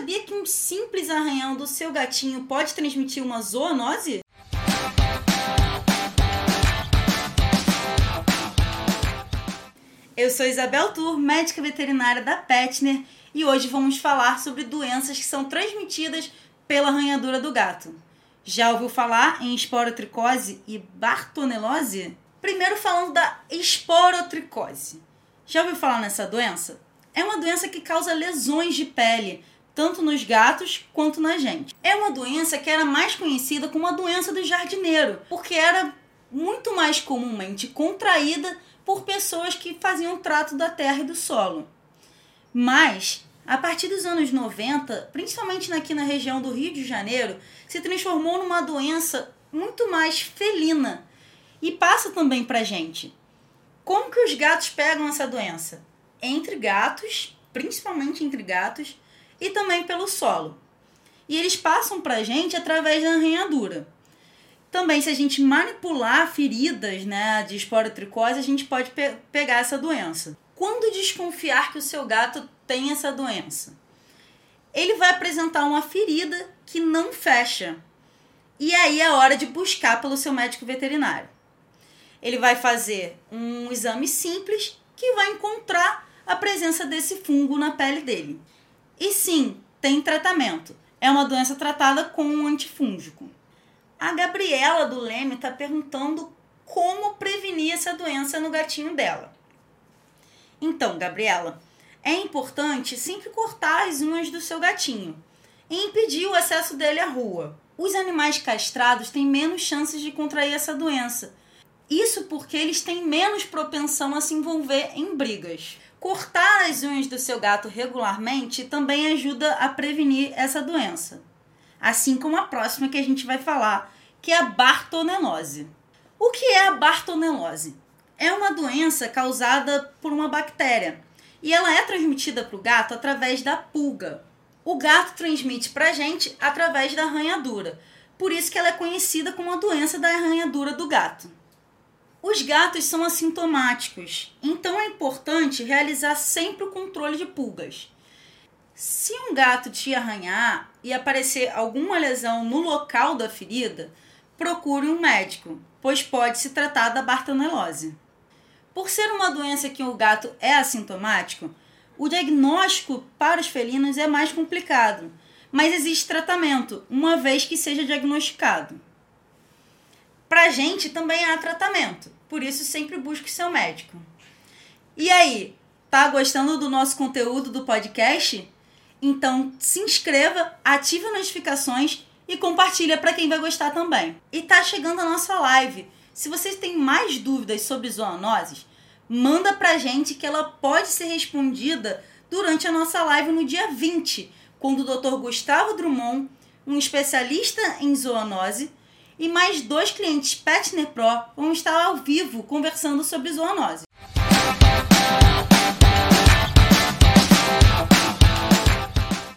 sabia que um simples arranhão do seu gatinho pode transmitir uma zoonose? Eu sou Isabel Tur, médica veterinária da Petner, e hoje vamos falar sobre doenças que são transmitidas pela arranhadura do gato. Já ouviu falar em esporotricose e bartonelose? Primeiro falando da esporotricose. Já ouviu falar nessa doença? É uma doença que causa lesões de pele, tanto nos gatos quanto na gente. É uma doença que era mais conhecida como a doença do jardineiro, porque era muito mais comumente contraída por pessoas que faziam trato da terra e do solo. Mas, a partir dos anos 90, principalmente aqui na região do Rio de Janeiro, se transformou numa doença muito mais felina e passa também para gente. Como que os gatos pegam essa doença? Entre gatos, principalmente entre gatos, e também pelo solo. E eles passam para a gente através da arranhadura. Também, se a gente manipular feridas né, de esporotricose, a gente pode pe pegar essa doença. Quando desconfiar que o seu gato tem essa doença? Ele vai apresentar uma ferida que não fecha. E aí é hora de buscar pelo seu médico veterinário. Ele vai fazer um exame simples que vai encontrar a presença desse fungo na pele dele. E sim, tem tratamento. É uma doença tratada com um antifúngico. A Gabriela do Leme está perguntando como prevenir essa doença no gatinho dela. Então, Gabriela, é importante sempre cortar as unhas do seu gatinho e impedir o acesso dele à rua. Os animais castrados têm menos chances de contrair essa doença. Isso porque eles têm menos propensão a se envolver em brigas. Cortar as unhas do seu gato regularmente também ajuda a prevenir essa doença. Assim como a próxima que a gente vai falar, que é a bartonelose. O que é a bartonelose? É uma doença causada por uma bactéria e ela é transmitida para o gato através da pulga. O gato transmite para a gente através da arranhadura, por isso que ela é conhecida como a doença da arranhadura do gato. Os gatos são assintomáticos, então é importante realizar sempre o controle de pulgas. Se um gato te arranhar e aparecer alguma lesão no local da ferida, procure um médico, pois pode se tratar da bartonelose. Por ser uma doença que o gato é assintomático, o diagnóstico para os felinos é mais complicado, mas existe tratamento, uma vez que seja diagnosticado. Pra gente também há tratamento, por isso sempre busque seu médico. E aí, tá gostando do nosso conteúdo do podcast? Então se inscreva, ative as notificações e compartilha para quem vai gostar também. E tá chegando a nossa live. Se vocês têm mais dúvidas sobre zoonoses, manda pra gente que ela pode ser respondida durante a nossa live no dia 20, quando o Dr. Gustavo Drummond, um especialista em zoonose, e mais dois clientes Petner Pro vão estar ao vivo conversando sobre zoonose.